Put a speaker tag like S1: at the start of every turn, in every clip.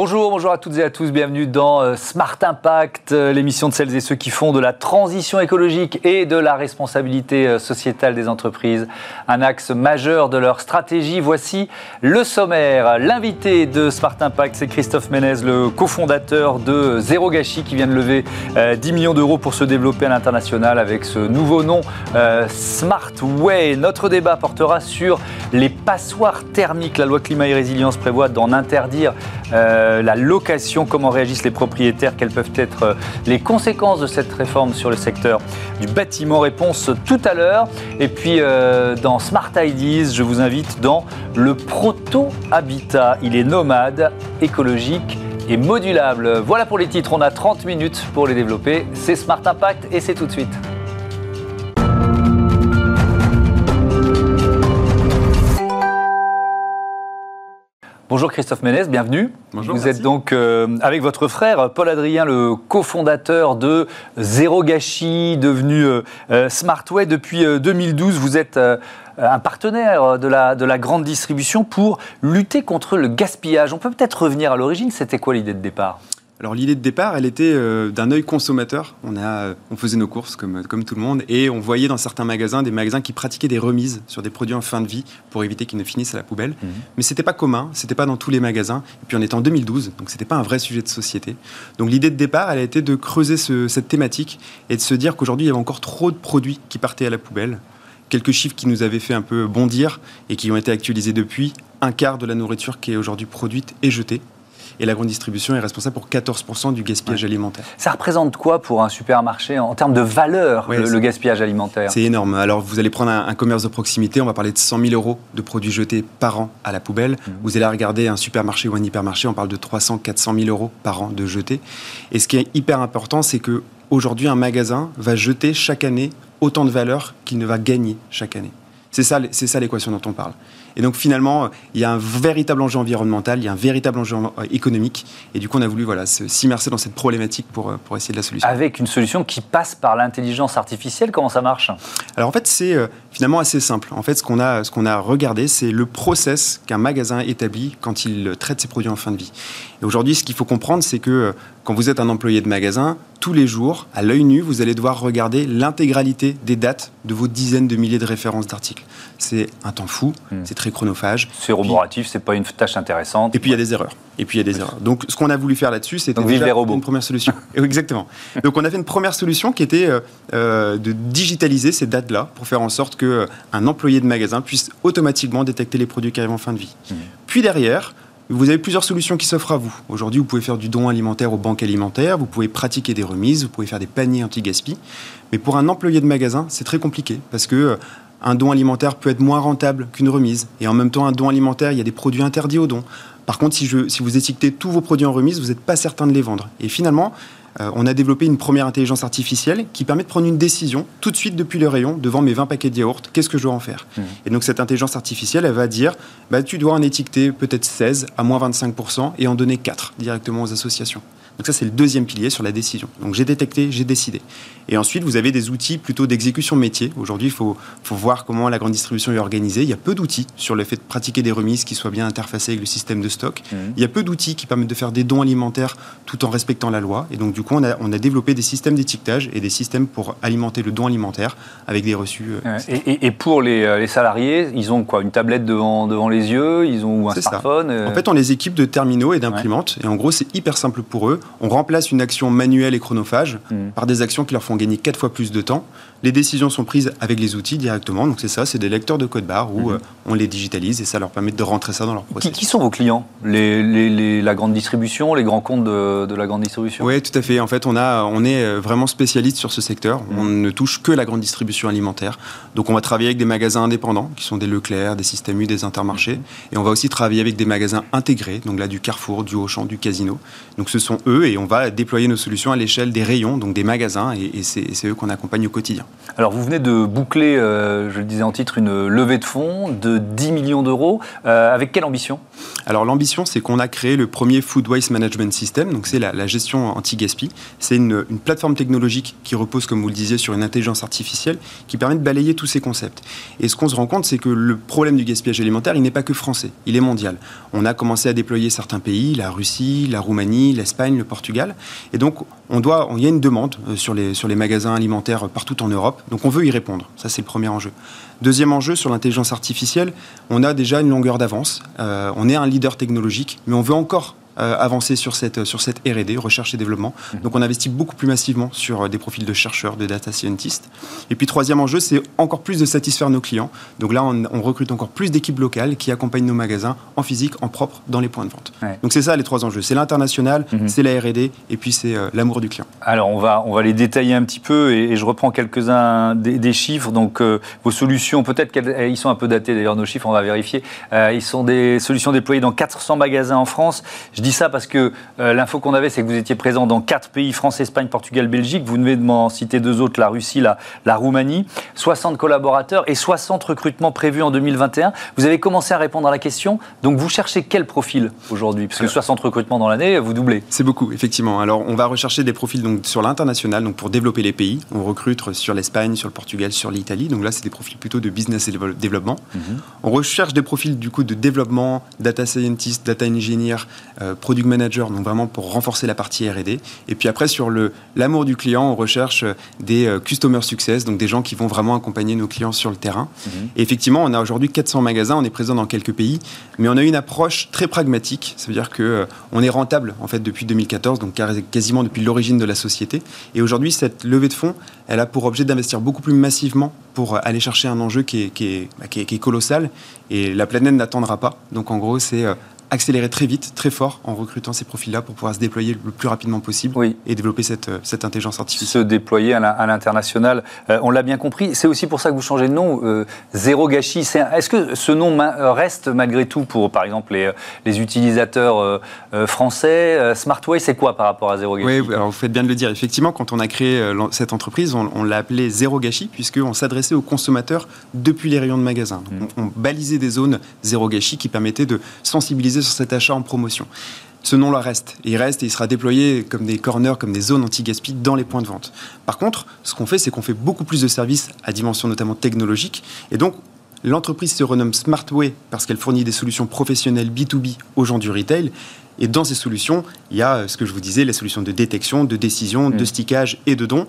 S1: Bonjour, bonjour à toutes et à tous, bienvenue dans euh, Smart Impact, euh, l'émission de celles et ceux qui font de la transition écologique et de la responsabilité euh, sociétale des entreprises un axe majeur de leur stratégie. Voici le sommaire. L'invité de Smart Impact, c'est Christophe Ménez, le cofondateur de Zéro Gâchis qui vient de lever 10 millions d'euros pour se développer à l'international avec ce nouveau nom Smart Way. Notre débat portera sur les passoires thermiques. La loi climat et résilience prévoit d'en interdire la location, comment réagissent les propriétaires, quelles peuvent être euh, les conséquences de cette réforme sur le secteur du bâtiment. Réponse tout à l'heure. Et puis euh, dans Smart Ideas, je vous invite dans le proto-habitat. Il est nomade, écologique et modulable. Voilà pour les titres, on a 30 minutes pour les développer. C'est Smart Impact et c'est tout de suite. Bonjour Christophe Ménez, bienvenue.
S2: Bonjour,
S1: Vous êtes donc euh, avec votre frère Paul Adrien, le cofondateur de Zéro Gâchis, devenu euh, euh, Smartway depuis 2012. Vous êtes un partenaire de la, de la grande distribution pour lutter contre le gaspillage. On peut peut-être revenir à l'origine, c'était quoi l'idée de départ?
S2: Alors l'idée de départ, elle était euh, d'un œil consommateur. On, a, on faisait nos courses comme, comme tout le monde et on voyait dans certains magasins des magasins qui pratiquaient des remises sur des produits en fin de vie pour éviter qu'ils ne finissent à la poubelle. Mais mhm. Mais c'était pas commun, c'était pas dans tous les magasins. Et puis on était en 2012, donc c'était pas un vrai sujet de société. Donc l'idée de départ, elle a été de creuser cette thématique et de se dire qu'aujourd'hui il y avait encore trop de produits qui partaient à la poubelle. Quelques chiffres qui nous avaient fait un peu bondir et qui ont été actualisés depuis. Un quart de la nourriture qui est aujourd'hui produite est jetée et la grande distribution est responsable pour 14% du gaspillage alimentaire.
S1: Ça représente quoi pour un supermarché en termes de valeur, le, gaspillage alimentaire?
S2: C'est énorme. Alors vous allez prendre un, commerce de proximité, on va parler de 100 000 euros de produits jetés par an à la poubelle. Mhm. Vous allez regarder un supermarché ou un hypermarché, on parle de 300 400 000 euros par an de jetés. Et ce qui est hyper important, c'est que aujourd'hui un magasin va jeter chaque année autant de valeur qu'il ne va gagner chaque année. C'est ça, c'est ça l'équation dont on parle. Et donc finalement, il y a un véritable enjeu environnemental, il y a un véritable enjeu euh, économique. Et du coup, on a voulu voilà, s'immerser dans cette problématique pour, euh, pour essayer de la solution.
S1: Avec une solution qui passe par l'intelligence artificielle, comment ça marche?
S2: Alors en fait, c'est euh, finalement assez simple. En fait, ce qu'on a, ce qu'on a regardé, c'est le process qu'un magasin établit quand il traite ses produits en fin de vie. Et aujourd'hui, ce qu'il faut comprendre, c'est que quand vous êtes un employé de magasin, tous les jours, à l'œil nu, vous allez devoir regarder l'intégralité des dates de vos dizaines de milliers de références d'articles. C'est un temps fou, hmm. c'est très chronophage.
S1: C'est roboratif, c'est pas une tâche intéressante.
S2: Et puis il y a des erreurs. Et puis il y a des erreurs. Donc ce qu'on a voulu faire là-dessus, c'était une première solution. Exactement. Donc on a fait une première solution qui était euh, euh, de digitaliser ces dates-là pour faire en sorte qu'un euh, employé de magasin puisse automatiquement détecter les produits qui arrivent en fin de vie. Hmm. Puis derrière, vous avez plusieurs solutions qui s'offrent à vous. Aujourd'hui, vous pouvez faire du don alimentaire aux banques alimentaires, vous pouvez pratiquer des remises, vous pouvez faire des paniers anti-gaspi. Mais pour un employé de magasin, c'est très compliqué parce que euh, un don alimentaire peut être moins rentable qu'une remise. Et en même temps, un don alimentaire, il y a des produits interdits au don. Par contre, si, je, si vous étiquetez tous vos produits en remise, vous n'êtes pas certain de les vendre. Et finalement, euh, on a développé une première intelligence artificielle qui permet de prendre une décision tout de suite depuis le rayon devant mes 20 paquets de yaourt. Qu'est-ce que je dois en faire mmh. Et donc cette intelligence artificielle, elle va dire bah, tu dois en étiqueter peut-être 16 à moins 25% et en donner 4 directement aux associations. Donc ça, c'est le deuxième pilier sur la décision. Donc j'ai détecté, j'ai décidé. Et ensuite, vous avez des outils plutôt d'exécution métier. Aujourd'hui, il faut, faut, voir comment la grande distribution est organisée. Il y a peu d'outils sur le fait de pratiquer des remises qui soient bien interfacées avec le système de stock. Mmh. Il y a peu d'outils qui permettent de faire des dons alimentaires tout en respectant la loi. Et donc, du coup, on a, on a développé des systèmes d'étiquetage et des systèmes pour alimenter le don alimentaire avec des reçus.
S1: Euh, et, et, pour les, euh, les, salariés, ils ont quoi? Une tablette devant, devant les yeux? Ils ont un smartphone
S2: euh? En fait, on les équipe de terminaux et d'imprimantes. Et en gros, c'est hyper simple pour eux. On remplace une action manuelle et chronophage mmh. par des actions qui leur font gagner quatre fois plus de temps. Les décisions sont prises avec les outils directement. Donc c'est ça, c'est des lecteurs de code barre où mhm. euh, on les digitalise et ça leur permet de rentrer ça dans leur processus.
S1: Qui, sont vos clients? Les, La grande distribution, les grands comptes de, la grande distribution?
S2: Oui, tout à fait. En fait, on, a, on est euh, vraiment spécialiste sur ce secteur. Mhm. On ne touche que la grande distribution alimentaire. Donc on va travailler avec des magasins indépendants qui sont des Leclerc, des Système U, des Intermarchés. Mhm. Et on va aussi travailler avec des magasins intégrés, donc là du Carrefour, du Auchan, du Casino. Donc ce sont eux et on va déployer nos solutions à l'échelle des rayons, donc des magasins, et, c'est eux qu'on accompagne au quotidien.
S1: Alors vous venez de boucler, je le disais en titre, une levée de fonds de 10 millions d'euros. avec quelle ambition?
S2: Alors l'ambition, c'est qu'on a créé le premier Food Waste Management System, donc c'est la, gestion anti-gaspi. C'est une, plateforme technologique qui repose, comme vous le disiez, sur une intelligence artificielle qui permet de balayer tous ces concepts. Et ce qu'on se rend compte, c'est que le problème du gaspillage alimentaire, il n'est pas que français, il est mondial. On a commencé à déployer certains pays, la Russie, la Roumanie, l'Espagne, le Portugal. Et donc, on doit, il y a une demande euh, sur les, magasins alimentaires partout en Europe. Donc, on veut y répondre. Ça, c'est le premier enjeu. Deuxième enjeu, sur l'intelligence artificielle, on a déjà une longueur d'avance. Euh, est un leader technologique, mais on veut encore avancer sur cette, sur cette R&D, recherche et développement. Mhm. Donc on investit beaucoup plus massivement sur euh, des profils de chercheurs, de data scientists. Et puis troisième enjeu, c'est encore plus de satisfaire nos clients. Donc là, on, recrute encore plus d'équipes locales qui accompagnent nos magasins en physique, en propre, dans les points de vente. Donc c'est ça les trois enjeux. C'est l'international, mhm. c'est la R&D et puis c'est euh, l'amour du client.
S1: Alors on va, on va les détailler un petit peu et, je reprends quelques-uns des, chiffres. Donc vos solutions, peut-être qu'ils sont un peu datés d'ailleurs nos chiffres, on va vérifier. ils sont des solutions déployées dans 400 magasins en France. Je dis ça parce que euh, l'info qu'on avait, c'est que vous étiez présent dans quatre pays, France, Espagne, Portugal, Belgique. Vous venez de m'en citer deux autres, la Russie, la, la Roumanie. 60 collaborateurs et 60 recrutements prévus en 2021. Vous avez commencé à répondre à la question. Donc vous cherchez quel profil aujourd'hui? Parce que 60 recrutements dans l'année, vous doublez.
S2: C'est beaucoup, effectivement. Alors on va rechercher des profils donc, sur l'international, donc pour développer les pays. On recrute sur l'Espagne, sur le Portugal, sur l'Italie. Donc là, c'est des profils plutôt de business et développement. Mhm. On recherche des profils du coup de développement, data scientist, data engineer, euh, product manager, donc vraiment pour renforcer la partie R&D. Et puis après, sur l'amour du client, on recherche des euh, customer success, donc des gens qui vont vraiment accompagner nos clients sur le terrain. Mhm. Et effectivement, on a aujourd'hui 400 magasins, on est présent dans quelques pays, mais on a une approche très pragmatique. Ça veut dire que euh, on est rentable en fait depuis 2014, donc quasiment depuis l'origine de la société. Et aujourd'hui, cette levée de fonds, elle a pour objet d'investir beaucoup plus massivement pour euh, aller chercher un enjeu qui est, qui est, bah, qui est colossal. Et la planète n'attendra pas. Donc en gros, c'est accélérer très vite, très fort, en recrutant ces profils-là pour pouvoir se déployer le plus rapidement possible et développer cette, euh, cette, intelligence artificielle.
S1: Se déployer à l'international, euh, on l'a bien compris. C'est aussi pour ça que vous changez de nom, euh, Zéro Gâchis. Est-ce que ce nom reste malgré tout pour, par exemple, les, les utilisateurs français Smartway, c'est quoi par rapport à Zéro Gâchis?
S2: Oui, alors vous faites bien de le dire. Effectivement, quand on a créé cette entreprise, on, l'a appelé Zéro Gâchis, puisqu'on s'adressait aux consommateurs depuis les rayons de magasin. Mmh. On, on balisait des zones Zéro Gâchis qui permettaient de sensibiliser sur cet achat en promotion. Ce nom-là reste. Il reste et il sera déployé comme des corners, comme des zones anti-gaspi dans les points de vente. Par contre, ce qu'on fait, c'est qu'on fait beaucoup plus de services à dimension notamment technologique. Et donc, l'entreprise se renomme Smartway parce qu'elle fournit des solutions professionnelles B2B aux gens du retail. Et dans ces solutions, il y a ce que je vous disais, les solutions de détection, de décision, de mmh. stickage et de don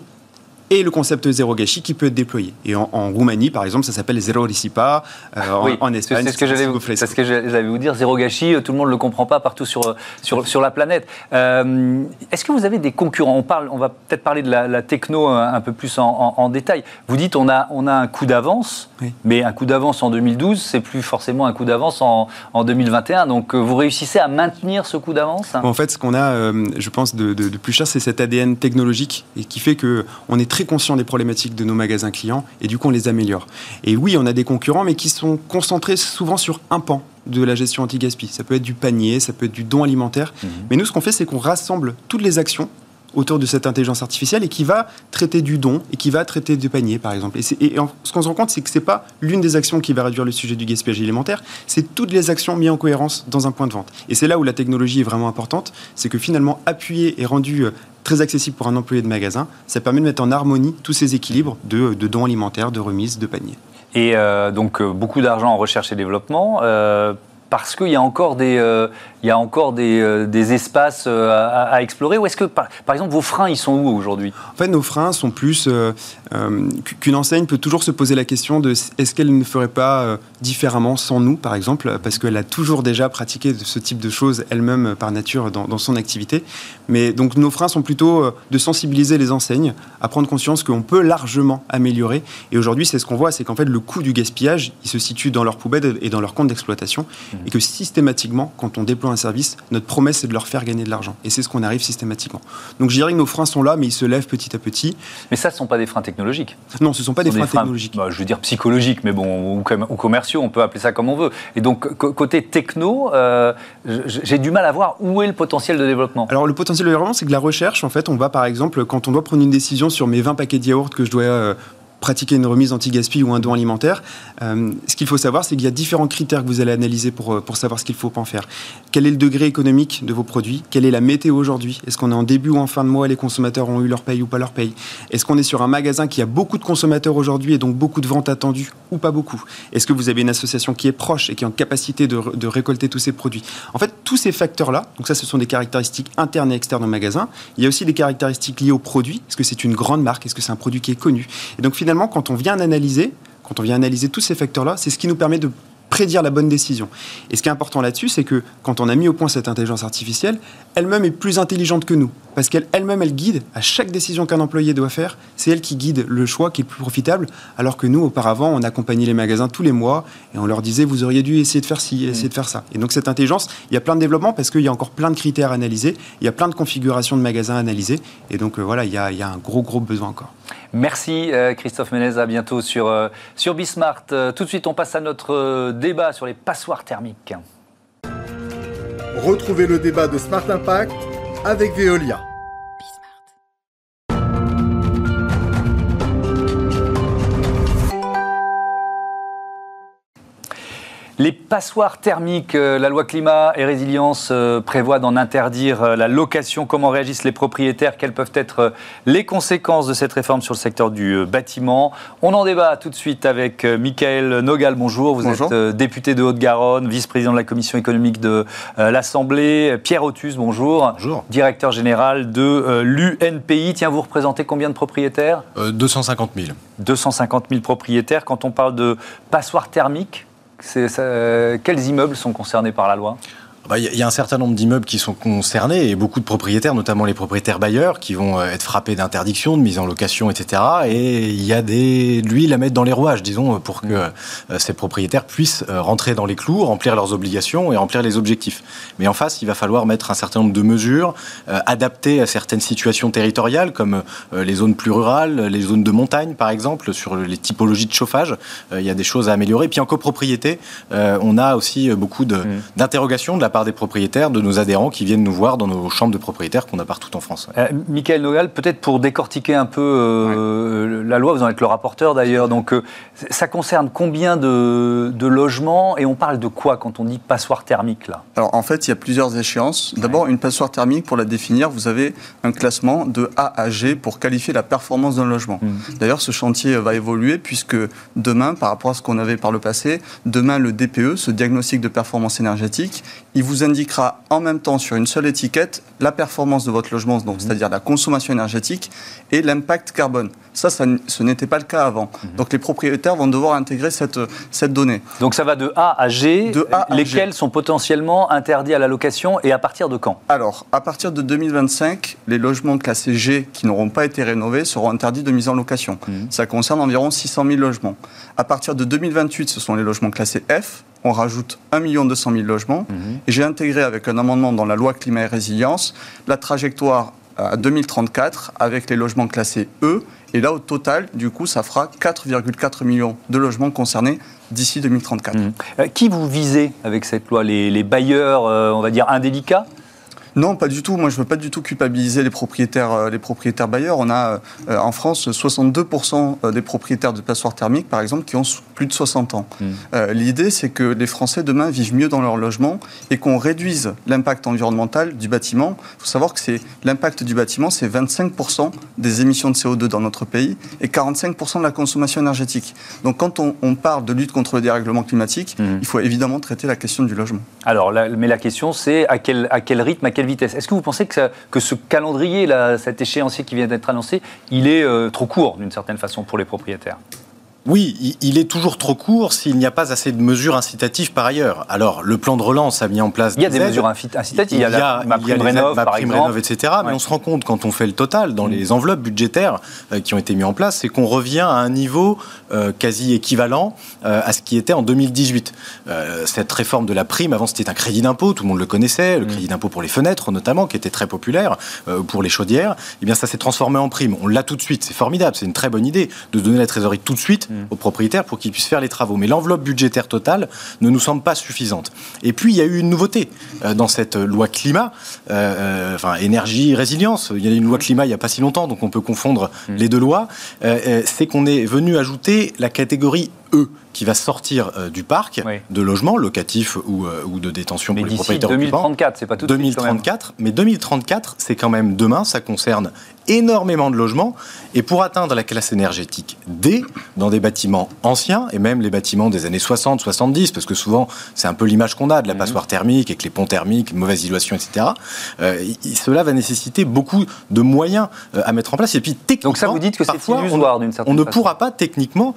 S2: et le concept zéro gâchis qui peut être déployé. Et en, Roumanie, par exemple, ça s'appelle zéro recipa.
S1: Euh, en, Espagne, c'est ce que j'allais vous, vous dire. Zéro gâchis, euh, tout le monde ne le comprend pas partout sur, sur, sur la planète. Euh, est-ce que vous avez des concurrents? On, parle, on va peut-être parler de la, techno un, peu plus en, détail. Vous dites on a, on a un coup d'avance, mais un coup d'avance en 2012, c'est plus forcément un coup d'avance en, en, 2021. Donc vous réussissez à maintenir ce coup d'avance?
S2: En fait, ce qu'on a, je pense, de, de, de plus cher, c'est cet ADN technologique et qui fait qu'on est très très conscient des problématiques de nos magasins clients et du coup on les améliore. Et oui, on a des concurrents, mais qui sont concentrés souvent sur un pan de la gestion anti-gaspi. Ça peut être du panier, ça peut être du don alimentaire. Mhm. Mais nous, ce qu'on fait, c'est qu'on rassemble toutes les actions autour de cette intelligence artificielle et qui va traiter du don et qui va traiter du panier, par exemple. Et, ce qu'on se rend compte, c'est que ce n'est pas l'une des actions qui va réduire le sujet du gaspillage alimentaire, c'est toutes les actions mises en cohérence dans un point de vente. Et c'est là où la technologie est vraiment importante, c'est que finalement, appuyer et rendu euh, très accessible pour un employé de magasin, ça permet de mettre en harmonie tous ces équilibres de, dons alimentaires, de remises, de paniers.
S1: Et euh, donc euh, beaucoup d'argent en recherche et développement. Parce qu'il y a encore des, il y a encore des, euh, des espaces euh, à, explorer Ou est-ce que, par, exemple, vos freins, ils sont où aujourd'hui?
S2: En fait, nos freins sont plus euh, qu'une enseigne peut toujours se poser la question de est-ce qu'elle ne ferait pas différemment sans nous, par exemple, parce qu'elle a toujours déjà pratiqué ce type de choses elle-même par nature dans, dans, son activité. Mais donc nos freins sont plutôt de sensibiliser les enseignes à prendre conscience qu'on peut largement améliorer. Et aujourd'hui, c'est ce qu'on voit, c'est qu'en fait, le coût du gaspillage, il se situe dans leur poubelle et dans leur compte d'exploitation. Mmh. Et que systématiquement, quand on déploie un service, notre promesse c'est de leur faire gagner de l'argent. Et c'est ce qu'on arrive systématiquement. Donc je dirais que nos freins sont là, mais ils se lèvent petit à petit.
S1: Mais ça, ce ne sont pas des freins technologiques.
S2: Non, ce ne sont pas des, freins, technologiques.
S1: Bah, je veux dire psychologiques, mais bon, ou, commerciaux, on peut appeler ça comme on veut. Et donc côté techno, euh, j'ai du mal à voir où est le potentiel de développement.
S2: Alors le potentiel de développement, c'est que la recherche, en fait, on va par exemple, quand on doit prendre une décision sur mes 20 paquets de yaourt que je dois euh, pratiquer une remise anti-gaspi ou un don alimentaire, euh, ce qu'il faut savoir, c'est qu'il y a différents critères que vous allez analyser pour, euh, pour savoir ce qu'il faut en faire. Quel est le degré économique de vos produits? Quelle est la météo aujourd'hui? Est-ce qu'on est en début ou en fin de mois? Les consommateurs ont eu leur paye ou pas leur paye? Est-ce qu'on est sur un magasin qui a beaucoup de consommateurs aujourd'hui et donc beaucoup de ventes attendues ou pas beaucoup? Est-ce que vous avez une association qui est proche et qui est en capacité de, de récolter tous ces produits? En fait, tous ces facteurs-là, donc ça, ce sont des caractéristiques internes et externes au magasin. Il y a aussi des caractéristiques liées au produit. Est-ce que c'est une grande marque? Est-ce que c'est un produit qui est connu? Et donc finalement, quand on vient analyser, quand on vient analyser tous ces facteurs-là, c'est ce qui nous permet de prédire la bonne décision. Et ce qui est important là-dessus, c'est que quand on a mis au point cette intelligence artificielle, elle-même est plus intelligente que nous. Parce qu'elle-même, elle guide à chaque décision qu'un employé doit faire. C'est elle qui guide le choix qui est plus profitable. Alors que nous, auparavant, on accompagnait les magasins tous les mois et on leur disait, vous auriez dû essayer de faire ci, essayer de faire ça. Et donc cette intelligence, il y a plein de développements parce qu'il y a encore plein de critères à analyser. Il y a plein de configurations de magasins à analyser. Et donc euh, voilà, il y, a, il y, a, un gros, gros besoin encore.
S1: Merci euh, Christophe Menez, à bientôt sur, euh, sur Bismart. tout de suite, on passe à notre débat sur les passoires thermiques.
S3: Retrouvez le débat de Smart Impact avec Veolia.
S1: Les passoires thermiques, euh, la loi climat et résilience euh, prévoit d'en interdire euh, la location. Comment réagissent les propriétaires Quelles peuvent être les conséquences de cette réforme sur le secteur du bâtiment On en débat tout de suite avec Michael Nogal. Bonjour, vous êtes député de Haute-Garonne, vice-président de la commission économique de l'Assemblée. Pierre Otus, bonjour.
S4: Bonjour.
S1: Directeur général de l'UNPI. Tiens, vous représentez combien de propriétaires?
S4: 250 000.
S1: 250 000 propriétaires. Quand on parle de passoires thermiques, quels immeubles sont concernés par la loi?
S4: Bah, il y a un certain nombre d'immeubles qui sont concernés et beaucoup de propriétaires, notamment les propriétaires bailleurs, qui vont euh, être frappés d'interdiction, de mise en location, etc. Et il y a des l'huile à mettre dans les rouages, disons, pour que mmh. euh, ces propriétaires puissent euh, rentrer dans les clous, remplir leurs obligations et remplir les objectifs. Mais en face, il va falloir mettre un certain nombre de mesures adaptées à certaines situations territoriales, comme les zones plus rurales, les zones de montagne, par exemple, sur les typologies de chauffage. Il y a des choses à améliorer. Puis en copropriété, on a aussi beaucoup mmh. d'interrogations de, de la part des propriétaires, de nos adhérents qui viennent nous voir dans nos chambres de propriétaires qu'on a partout en France.
S1: Euh, Michael Nogal, peut-être pour décortiquer un peu euh, la loi, vous en êtes le rapporteur d'ailleurs, donc euh, ça concerne combien de, logements et on parle de quoi quand on dit passoire thermique là?
S5: Alors en fait, il y a plusieurs échéances. D'abord, une passoire thermique, pour la définir, vous avez un classement de A à G pour qualifier la performance d'un logement. Mmh. D'ailleurs, ce chantier va évoluer puisque demain, par rapport à ce qu'on avait par le passé, demain le DPE, ce diagnostic de performance énergétique, il vous indiquera en même temps sur une seule étiquette la performance de votre logement, donc c'est-à-dire la consommation énergétique et l'impact carbone. Ça, ce n'était pas le cas avant. Mhm. Donc les propriétaires vont devoir intégrer cette, cette donnée.
S1: Donc ça va de A à G, de a lesquels sont potentiellement interdits à la location et à partir de quand?
S5: Alors, à partir de 2025, les logements classés G qui n'auront pas été rénovés seront interdits de mise en location. Mhm. Ça concerne environ 600 000 logements. À partir de 2028, ce sont les logements classés F on rajoute 1 200 000 logements. Mhm. Et j'ai intégré avec un amendement dans la loi climat et résilience la trajectoire à 2034 avec les logements classés E. Et là, au total, du coup, ça fera 4,4 millions de logements concernés d'ici 2034. Mhm.
S1: Euh, qui vous visez avec cette loi? Les, bailleurs, euh, on va dire, indélicats?
S5: Non, pas du tout. Moi, je ne veux pas du tout culpabiliser les propriétaires, euh, les propriétaires bailleurs. On a euh, en France 62% euh, des propriétaires de passoires thermiques, par exemple, qui ont plus de 60 ans. Hmm. L'idée, c'est que les Français demain vivent mieux dans leur logement et qu'on réduise l'impact environnemental du bâtiment. Il faut savoir que c'est l'impact du bâtiment, c'est 25% des émissions de CO2 dans notre pays et 45% de la consommation énergétique. Donc, quand on, parle de lutte contre le dérèglement climatique, hmm. il faut évidemment traiter la question du logement.
S1: Alors, mais la question, c'est à quel, à quel rythme, à quel Est-ce que vous pensez que, ce calendrier, cet échéancier qui vient d'être annoncé, il est euh, trop court d'une certaine façon pour les propriétaires?
S4: Oui, il est toujours trop court s'il n'y a pas assez de mesures incitatives par ailleurs. Alors, le plan de relance a mis en place.
S1: Il y a des, mesures incitatives. Il y a, la, ma prime rénov, par exemple.
S4: etc. Mais on se rend compte quand on fait le total dans mm. les enveloppes budgétaires euh, qui ont été mises en place, c'est qu'on revient à un niveau euh, quasi équivalent euh, à ce qui était en 2018. cette réforme de la prime, avant c'était un crédit d'impôt, tout le monde le connaissait, le mm. crédit d'impôt pour les fenêtres notamment, qui était très populaire pour les chaudières. Eh bien, ça s'est transformé en prime. On l'a tout de suite. C'est formidable. C'est une très bonne idée de donner la trésorerie tout de suite mm. Aux propriétaires pour qu'ils puissent faire les travaux. Mais l'enveloppe budgétaire totale ne nous semble pas suffisante. Et puis, il y a eu une nouveauté dans cette loi climat, enfin énergie, résilience. Il y a une loi climat il n'y a pas si longtemps, donc on peut confondre les deux lois. C'est qu'on est venu ajouter la catégorie E qui va sortir euh, du parc de logements locatifs ou, euh, ou de détention
S1: mais
S4: pour les propriétaires
S1: 2034, c'est pas tout de
S4: 2034, mais 2034, c'est quand même demain, ça concerne énormément de logements. Et pour atteindre la classe énergétique D, dans des bâtiments anciens, et même les bâtiments des années 60, 70, parce que souvent, c'est un peu l'image qu'on a de la mhm. passoire thermique, avec les ponts thermiques, mauvaise isolation, etc., euh, cela va nécessiter beaucoup de moyens à mettre en place. Et puis, techniquement,
S1: Donc ça, vous dites que c'est illusoire d'une certaine
S4: On ne pourra pas techniquement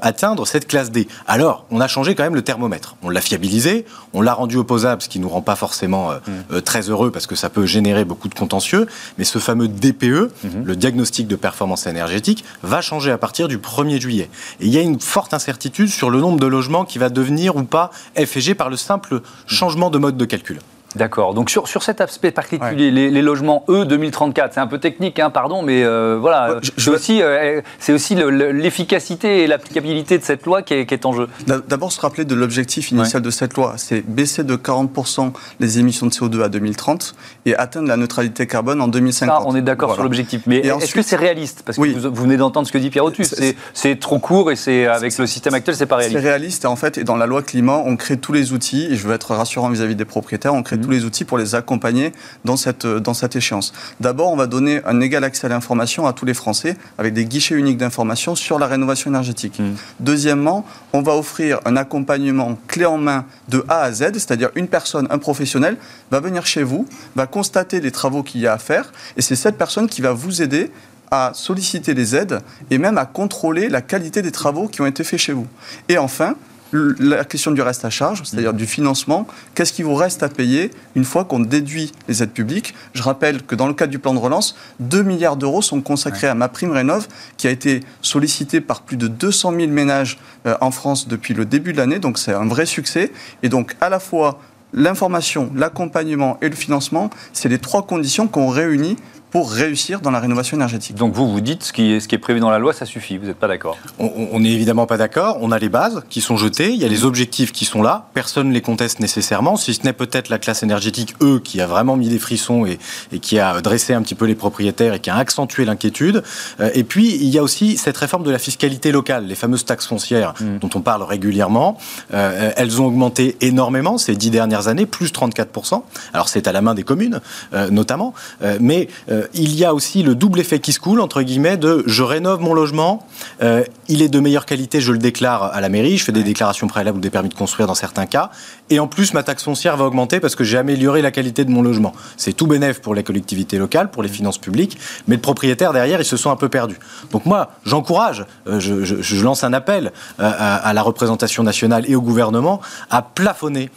S4: atteindre cette classe D. Alors, on a changé quand même le thermomètre. On l'a fiabilisé, on l'a rendu opposable, ce qui ne nous rend pas forcément euh, mm. euh, très heureux parce que ça peut générer beaucoup de contentieux. Mais ce fameux DPE, mm-hmm. le diagnostic de performance énergétique, va changer à partir du 1er juillet. Et il y a une forte incertitude sur le nombre de logements qui va devenir ou pas FG par le simple changement de mode de calcul.
S1: D'accord. Donc sur, sur cet aspect particulier, les, logements E 2034, c'est un peu technique, hein, pardon, mais euh, voilà, c'est aussi, euh, c'est aussi l'efficacité et l'applicabilité de cette loi qui est, qui est en jeu.
S5: D'abord se rappeler de l'objectif initial de cette loi, c'est baisser de 40% les émissions de CO2 à 2030 et atteindre la neutralité carbone en 2050.
S1: on est d'accord sur l'objectif, mais est-ce que c'est réaliste? Parce que vous, venez d'entendre ce que dit Pierre Otus, c'est trop court et c'est avec le système actuel, c'est pas réaliste.
S5: C'est réaliste et en fait, et dans la loi climat, on crée tous les outils, et je veux être rassurant vis-à-vis -vis des propriétaires, on crée tous les outils pour les accompagner dans cette, dans cette échéance. D'abord, on va donner un égal accès à l'information à tous les Français avec des guichets uniques d'information sur la rénovation énergétique. Mmh. Deuxièmement, on va offrir un accompagnement clé en main de A à Z, c'est-à-dire une personne, un professionnel, va venir chez vous, va constater les travaux qu'il y a à faire, et c'est cette personne qui va vous aider à solliciter les aides et même à contrôler la qualité des travaux qui ont été faits chez vous. Et enfin, la question du reste à charge, c'est-à-dire du financement, qu'est-ce qui vous reste à payer une fois qu'on déduit les aides publiques? Je rappelle que dans le cadre du plan de relance, 2 milliards d'euros sont consacrés à ma prime rénov, qui a été sollicitée par plus de 200 000 ménages euh, en France depuis le début de l'année, donc c'est un vrai succès. Et donc à la fois l'information, l'accompagnement et le financement, c'est les trois conditions qu'on réunit pour réussir dans la rénovation énergétique.
S1: Donc vous, vous dites ce qui est, ce qui est prévu dans la loi, ça suffit, vous n'êtes pas d'accord
S4: On n'est évidemment pas d'accord, on a les bases qui sont jetées, il y a les objectifs qui sont là, personne ne les conteste nécessairement, si ce n'est peut-être la classe énergétique, eux, qui a vraiment mis des frissons et, et, qui a dressé un petit peu les propriétaires et qui a accentué l'inquiétude. Euh, et puis, il y a aussi cette réforme de la fiscalité locale, les fameuses taxes foncières mm. dont on parle régulièrement. Euh, elles ont augmenté énormément ces dix dernières années, plus 34%. Alors c'est à la main des communes, euh, notamment, mais euh, il y a aussi le double effet qui se coule, entre guillemets, de je rénove mon logement, euh, il est de meilleure qualité, je le déclare à la mairie, je fais des déclarations préalables ou des permis de construire dans certains cas, et en plus ma taxe foncière va augmenter parce que j'ai amélioré la qualité de mon logement. C'est tout bénéf pour les collectivités locales, pour les finances publiques, mais le propriétaire derrière, ils se sont un peu perdus. Donc moi, j'encourage, euh, je, lance un appel à, la représentation nationale et au gouvernement à plafonner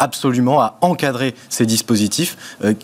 S4: absolument, à encadrer ces dispositifs,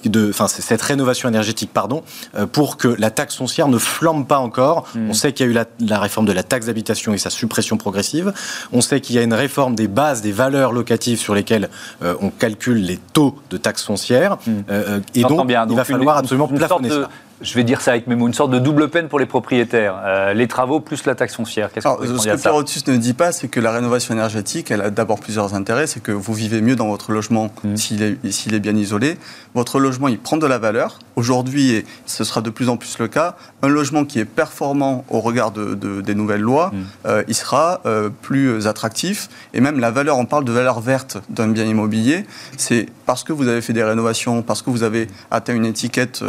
S4: de, enfin cette rénovation énergétique, pardon, euh, pour que la taxe foncière ne flambe pas encore. Hmm. On sait qu'il y a eu la, réforme de la taxe d'habitation et sa suppression progressive. On sait qu'il y a une réforme des bases, des valeurs locatives sur lesquelles euh, on calcule les taux de taxe foncière. Hmm. Euh, et donc, il va falloir absolument plafonner ça
S1: je vais dire ça avec mes mots, une sorte de double peine pour les propriétaires. Euh, les travaux plus la taxe foncière.
S5: Qu'est-ce que ce que Pierre Otus ne dit pas, c'est que la rénovation énergétique, elle a d'abord plusieurs intérêts. C'est que vous vivez mieux dans votre logement mmh. s'il est, est, bien isolé. Votre logement, il prend de la valeur. Aujourd'hui, et ce sera de plus en plus le cas, un logement qui est performant au regard de, des nouvelles lois, mmh. euh, il sera euh, plus attractif. Et même la valeur, on parle de valeur verte d'un bien immobilier, c'est parce que vous avez fait des rénovations, parce que vous avez atteint une étiquette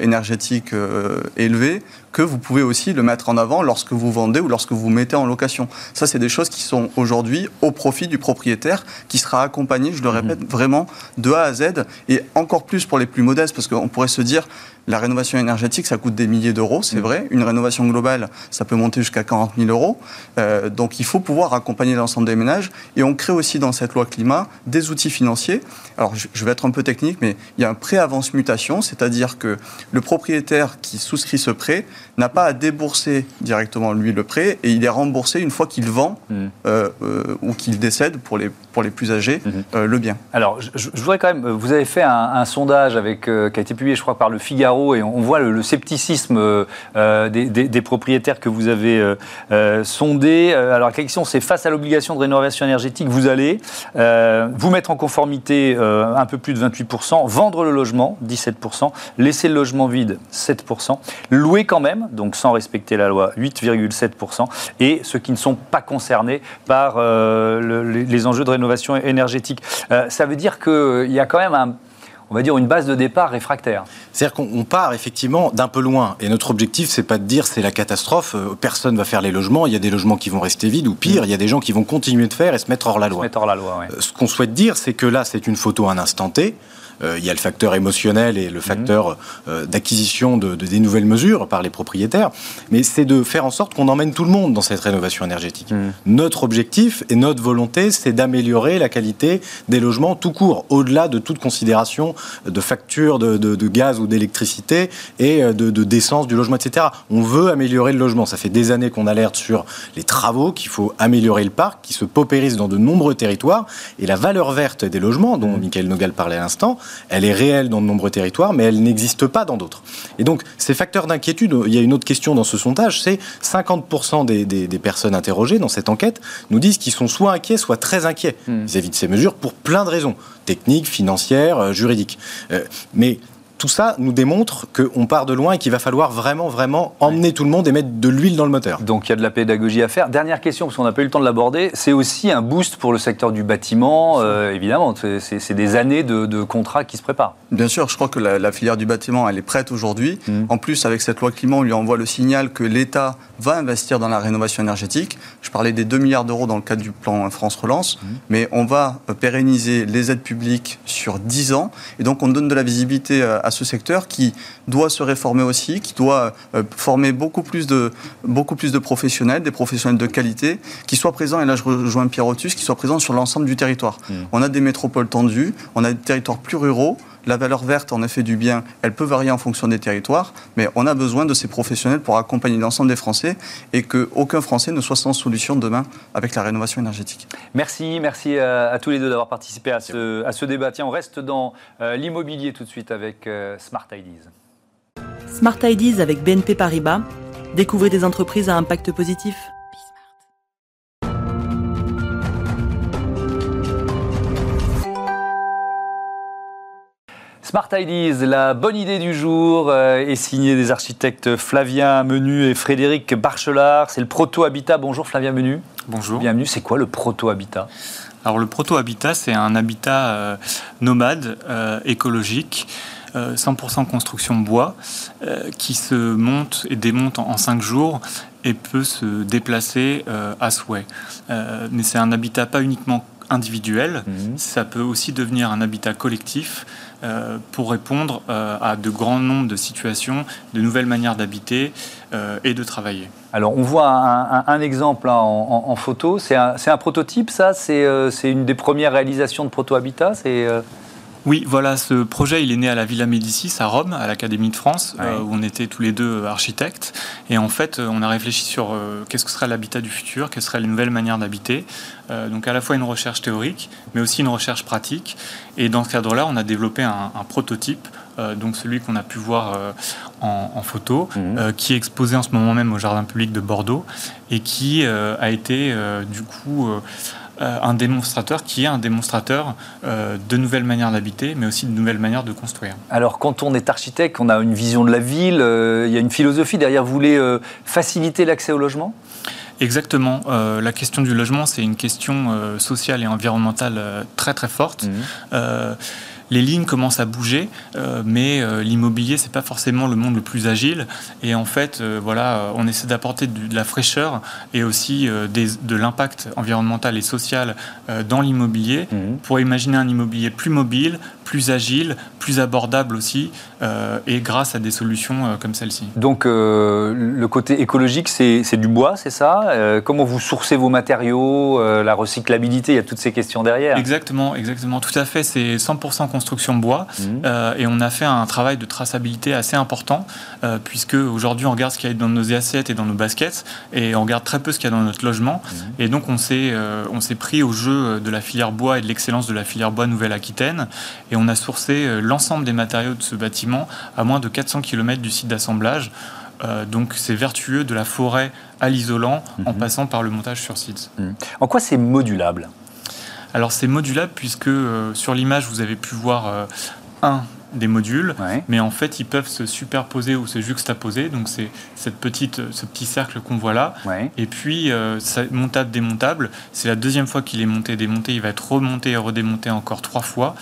S5: énergétique euh, élevé que vous pouvez aussi le mettre en avant lorsque vous vendez ou lorsque vous mettez en location. Ça, c'est des choses qui sont aujourd'hui au profit du propriétaire, qui sera accompagné, je le mhm. répète, vraiment de A à Z, et encore plus pour les plus modestes, parce qu'on pourrait se dire, la rénovation énergétique, ça coûte des milliers d'euros, c'est mm. vrai. Une rénovation globale, ça peut monter jusqu'à 40 000 euros. Euh, donc il faut pouvoir accompagner l'ensemble des ménages. Et on crée aussi dans cette loi climat des outils financiers. Alors je vais être un peu technique, mais il y a un prêt avance mutation, c'est-à-dire que le propriétaire qui souscrit ce prêt n'a pas à débourser directement lui le prêt et il est remboursé une fois qu'il vend mm. euh, euh, ou qu'il décède pour les, pour les plus âgés mm-hmm. le bien.
S1: Alors je, voudrais quand même, vous avez fait un, un sondage avec, qui a été publié je crois par le Figaro et on voit le, scepticisme euh, euh, des, propriétaires que vous avez euh, sondés. Alors la question c'est face à l'obligation de rénovation énergétique, vous allez vous mettre en conformité un peu plus de 28%, vendre le logement 17%, laisser le logement vide 7%, louer quand même, donc sans respecter la loi 8,7%, et ceux qui ne sont pas concernés par les, enjeux de rénovation énergétique. ça veut dire qu'il y a quand même un on va dire, une base de départ réfractaire.
S4: C'est-à-dire qu'on part effectivement d'un peu loin. Et notre objectif, c'est pas de dire c'est la catastrophe, euh, personne va faire les logements, il y a des logements qui vont rester vides, ou pire, il y a des gens qui vont continuer de faire et se mettre hors la loi.
S1: Se mettre hors la loi,
S4: euh, Ce qu'on souhaite dire, c'est que là, c'est une photo à un instant T. Euh, il y a le facteur émotionnel et le facteur euh, d'acquisition de, des nouvelles mesures par les propriétaires, mais c'est de faire en sorte qu'on emmène tout le monde dans cette rénovation énergétique. Mmh. Notre objectif et notre volonté, c'est d'améliorer la qualité des logements tout court, au-delà de toute considération de facture de, de, gaz ou d'électricité et euh, de, d'essence du logement, etc. On veut améliorer le logement. Ça fait des années qu'on alerte sur les travaux, qu'il faut améliorer le parc, qui se paupérise dans de nombreux territoires, et la valeur verte des logements, dont mmh. Michael Nogal parlait à l'instant, elle est réelle dans de nombreux territoires, mais elle n'existe pas dans d'autres. Et donc, ces facteurs d'inquiétude, il y a une autre question dans ce sondage, c'est 50% des, personnes interrogées dans cette enquête nous disent qu'ils sont soit inquiets, soit très inquiets hmm. vis-à-vis de ces mesures pour plein de raisons, techniques, financières, euh, juridiques. Euh, mais tout ça nous démontre qu'on part de loin et qu'il va falloir vraiment, vraiment emmener tout le monde et mettre de l'huile dans le moteur.
S1: Donc il y a de la pédagogie à faire. Dernière question, parce qu'on n'a pas eu le temps de l'aborder, c'est aussi un boost pour le secteur du bâtiment, euh, évidemment. C'est des années de, contrats qui se préparent.
S5: Bien sûr, je crois que la, filière du bâtiment, elle est prête aujourd'hui. Mmh. En plus, avec cette loi climat, on lui envoie le signal que l'État va investir dans la rénovation énergétique. Je parlais des 2 milliards d'euros dans le cadre du plan France Relance, mmh. mais on va pérenniser les aides publiques sur 10 ans. Et donc on donne de la visibilité euh, à ce secteur qui doit se réformer aussi, qui doit euh, former beaucoup plus, de, beaucoup plus de professionnels, des professionnels de qualité, qui soient présents, et là je rejoins Pierre Otus, qui soient présents sur l'ensemble du territoire. Mmh. On a des métropoles tendues, on a des territoires plus ruraux, la valeur verte, en effet, du bien, elle peut varier en fonction des territoires, mais on a besoin de ces professionnels pour accompagner l'ensemble des Français et qu'aucun Français ne soit sans solution demain avec la rénovation énergétique.
S1: Merci, merci à, tous les deux d'avoir participé à ce, à ce, débat. Tiens, on reste dans euh, l'immobilier tout de suite avec euh, Smart Ideas.
S6: Smart Ideas avec BNP Paribas. Découvrez des entreprises à impact positif.
S1: Smart Ideas, la bonne idée du jour euh, est signée des architectes Flavien Menu et Frédéric Barchelard. C'est le Proto-Habitat. Bonjour Flavien Menu.
S7: Bonjour.
S1: Bienvenue. C'est quoi le Proto-Habitat
S7: Alors le Proto-Habitat, c'est un habitat euh, nomade, euh, écologique. 100% construction bois qui se monte et démonte en 5 jours et peut se déplacer à souhait. mais c'est un habitat pas uniquement individuel, mhm. ça peut aussi devenir un habitat collectif euh, pour répondre euh, à de grands nombres de situations, de nouvelles manières d'habiter euh, et de travailler.
S1: Alors on voit un, exemple en, photo, c'est un, un, prototype ça? C'est une des premières réalisations de proto-habitat
S7: oui, voilà, ce projet, il est né à la Villa Médicis, à Rome, à l'Académie de France, euh, où on était tous les deux architectes. Et en fait, euh, on a réfléchi sur euh, qu'est-ce que serait l'habitat du futur, quelles seraient les nouvelles manières d'habiter. donc à la fois une recherche théorique, mais aussi une recherche pratique. Et dans ce cadre-là, on a développé un, prototype, donc celui qu'on a pu voir en, photo, mhm. qui est exposé en ce moment même au Jardin public de Bordeaux, et qui a été du coup euh, un démonstrateur qui est un démonstrateur euh, de nouvelles manières d'habiter, mais aussi de nouvelles manières de construire.
S1: Alors, quand on est architecte, on a une vision de la ville, euh, il y a une philosophie derrière. Vous voulez faciliter l'accès au logement?
S7: Exactement. la question du logement, c'est une question sociale et environnementale très très forte. Mmh les lignes commencent à bouger, mais l'immobilier, c'est pas forcément le monde le plus agile. Et en fait, voilà, on essaie d'apporter de, la fraîcheur et aussi de l'impact environnemental et social dans l'immobilier mmh. pour imaginer un immobilier plus mobile, plus agile, plus abordable aussi, euh, et grâce à des solutions euh, comme celle-ci.
S1: Donc euh, le côté écologique, c'est du bois, c'est ça? Comment vous sourcez vos matériaux, la recyclabilité, il y a toutes ces questions derrière.
S7: Exactement, exactement, tout à fait. C'est 100% construction bois, mmh. et on a fait un travail de traçabilité assez important, puisque aujourd'hui on regarde ce qu'il y a dans nos assiettes et dans nos baskets, et on regarde très peu ce qu'il y a dans notre logement, mmh. et donc on s'est on s'est pris au jeu de la filière bois et de l'excellence de la filière bois Nouvelle-Aquitaine, et on a sourcé euh, l'ensemble des matériaux de ce bâtiment à moins de 400 km du site d'assemblage. Euh, donc c'est vertueux de la forêt à l'isolant en mhm. passant par le montage sur site.
S1: Mhm. En quoi c'est modulable?
S7: Alors c'est modulable puisque euh, sur l'image vous avez pu voir un des modules, mais en fait ils peuvent se superposer ou se juxtaposer. Donc c'est cette petite, ce petit cercle qu'on voit là. Et puis euh, montable démontable. C'est la deuxième fois qu'il est monté démonté. Il va être remonté et redémonté encore trois fois.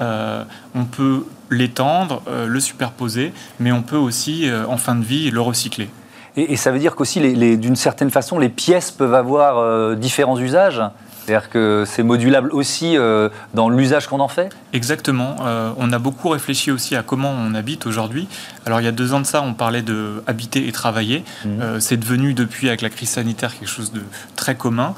S7: Euh, on peut l'étendre, euh, le superposer, mais on peut aussi en fin de vie le recycler.
S1: Et, ça veut dire qu'aussi, d'une certaine façon, les pièces peuvent avoir différents usages? C'est-à-dire que c'est modulable aussi euh, dans l'usage qu'on en fait?
S7: Exactement. Euh, on a beaucoup réfléchi aussi à comment on habite aujourd'hui. Alors il y a deux ans de ça, on parlait de habiter et travailler. Mmh. Euh, c'est devenu depuis, avec la crise sanitaire, quelque chose de très commun.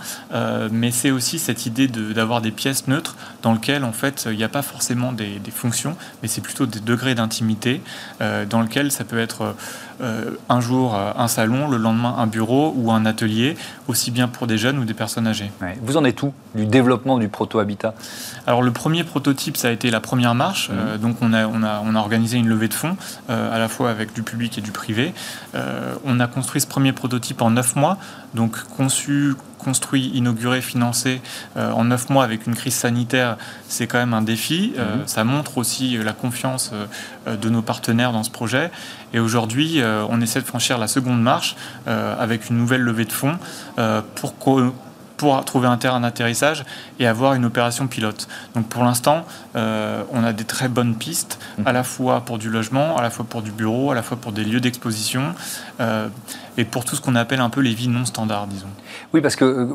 S7: mais c'est aussi cette idée d'avoir des pièces neutres dans lesquelles, en fait, il n'y a pas forcément des, des fonctions, mais c'est plutôt des degrés d'intimité dans lesquels ça peut être euh, un jour euh, un salon, le lendemain un bureau ou un atelier, aussi bien pour des jeunes ou des personnes âgées.
S1: Vous en êtes où du développement du proto-habitat
S7: Alors le premier prototype, ça a été la première marche. Mmh. Euh, donc on a, on, a, on a organisé une levée de fonds, à la fois avec du public et du privé. on a construit ce premier prototype en neuf mois, donc conçu, construit, inauguré, financé euh, en neuf mois avec une crise sanitaire, c'est quand même un défi. Euh, mhm. Ça montre aussi euh, la confiance de nos partenaires dans ce projet. Et aujourd'hui, on essaie de franchir la seconde marche avec une nouvelle levée de fonds pour pour trouver un terrain d'atterrissage et avoir une opération pilote. Donc pour l'instant, euh, on a des très bonnes pistes, mhm. à la fois pour du logement, à la fois pour du bureau, à la fois pour des lieux d'exposition, euh, et pour tout ce qu'on appelle un peu les villes non standards, disons.
S1: Oui, parce que euh,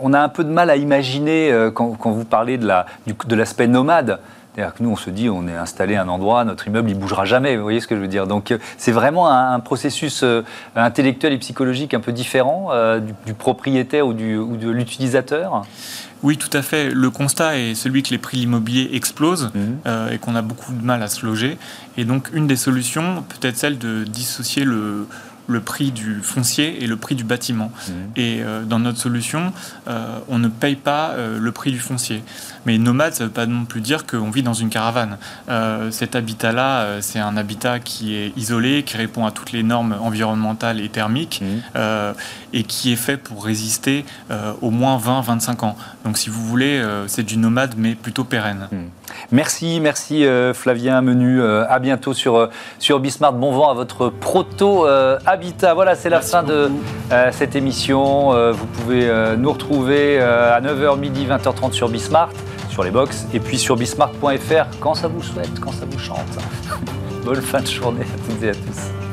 S1: on a un peu de mal à imaginer quand, quand vous parlez de l'aspect nomade. C'est-à-dire que nous, on se dit, on est installé à un endroit, notre immeuble, il bougera jamais. Vous voyez ce que je veux dire Donc, euh, c'est vraiment un, processus euh, intellectuel et psychologique un peu différent euh, du, propriétaire ou, du, ou de l'utilisateur.
S7: Oui, tout à fait. Le constat est celui que les prix de l'immobilier explosent mmh. et qu'on a beaucoup de mal à se loger. Et donc, une des solutions peut être celle de dissocier le, le prix du foncier et le prix du bâtiment. Mmh. Et euh, dans notre solution, euh, on ne paye pas euh, le prix du foncier. Mais nomade, ça ne veut pas non plus dire qu'on vit dans une caravane. cet habitat-là, c'est un habitat qui est isolé, qui répond à toutes les normes environnementales et thermiques, mmh. et qui est fait pour résister au moins 20-25 ans. Donc si vous voulez, c'est du nomade, mais plutôt pérenne. Mmh.
S1: Merci, merci Flavien Menu. à bientôt sur, sur Bismart. Bon vent à votre proto Habitat. Voilà, c'est la fin de euh, cette émission. Euh, vous pouvez euh, nous retrouver à 9h midi, 20h30 sur Bismart, sur les box, et puis sur bismart.fr quand ça vous souhaite, quand ça vous chante. Bonne fin de journée à toutes et à tous.